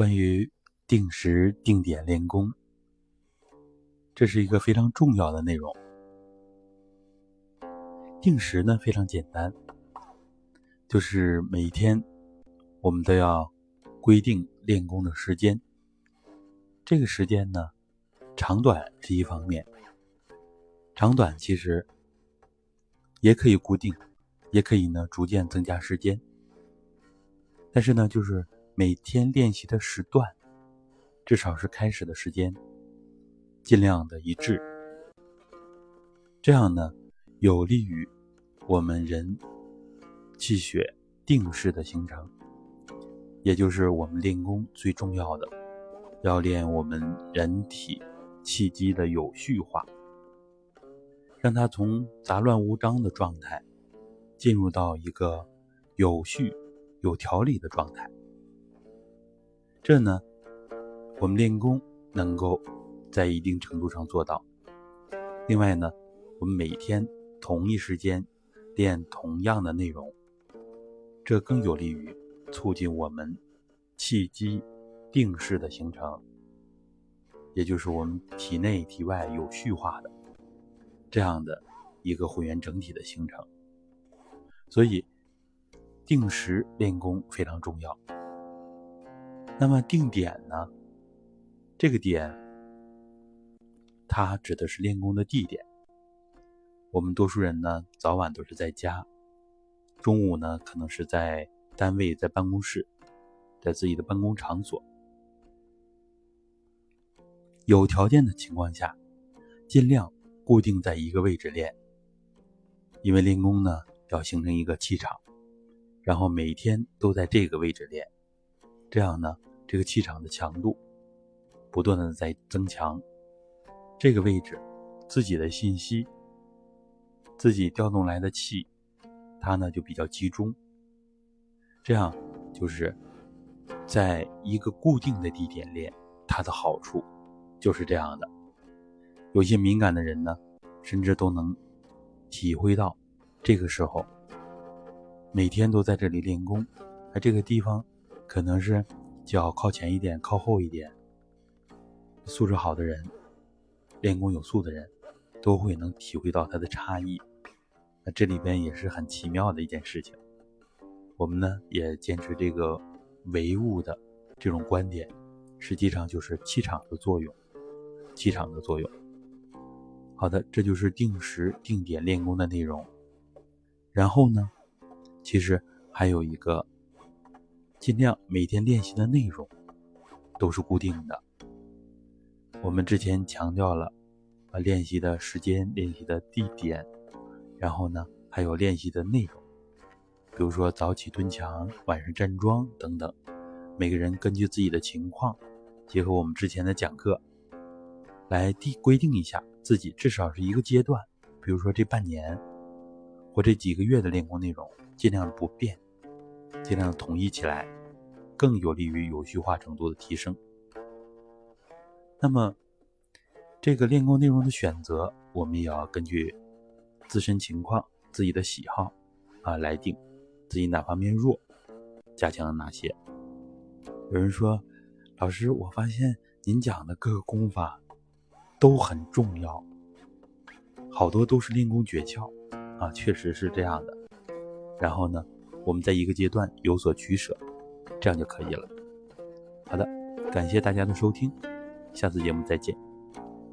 关于定时定点练功，这是一个非常重要的内容。定时呢非常简单，就是每一天我们都要规定练功的时间。这个时间呢，长短是一方面，长短其实也可以固定，也可以呢逐渐增加时间。但是呢，就是每天练习的时段，至少是开始的时间，尽量的一致。这样呢，有利于我们人气血定势的形成，也就是我们练功最重要的，要练我们人体气机的有序化，让它从杂乱无章的状态，进入到一个有序。有条理的状态，这呢，我们练功能够在一定程度上做到。另外呢，我们每天同一时间练同样的内容，这更有利于促进我们气机定势的形成，也就是我们体内体外有序化的这样的一个混元整体的形成。所以。定时练功非常重要。那么定点呢？这个点，它指的是练功的地点。我们多数人呢，早晚都是在家，中午呢，可能是在单位、在办公室，在自己的办公场所。有条件的情况下，尽量固定在一个位置练，因为练功呢，要形成一个气场。然后每天都在这个位置练，这样呢，这个气场的强度不断的在增强。这个位置，自己的信息，自己调动来的气，它呢就比较集中。这样就是在一个固定的地点练，它的好处就是这样的。有些敏感的人呢，甚至都能体会到这个时候。每天都在这里练功，而这个地方可能是脚靠前一点、靠后一点。素质好的人，练功有素的人，都会能体会到它的差异。那这里边也是很奇妙的一件事情。我们呢也坚持这个唯物的这种观点，实际上就是气场的作用，气场的作用。好的，这就是定时定点练功的内容。然后呢？其实还有一个，尽量每天练习的内容都是固定的。我们之前强调了，啊，练习的时间、练习的地点，然后呢，还有练习的内容，比如说早起蹲墙、晚上站桩等等。每个人根据自己的情况，结合我们之前的讲课，来定规定一下自己至少是一个阶段，比如说这半年或这几个月的练功内容。尽量不变，尽量统一起来，更有利于有序化程度的提升。那么，这个练功内容的选择，我们也要根据自身情况、自己的喜好啊来定，自己哪方面弱，加强了哪些。有人说：“老师，我发现您讲的各个功法都很重要，好多都是练功诀窍啊，确实是这样的。”然后呢，我们在一个阶段有所取舍，这样就可以了。好的，感谢大家的收听，下次节目再见。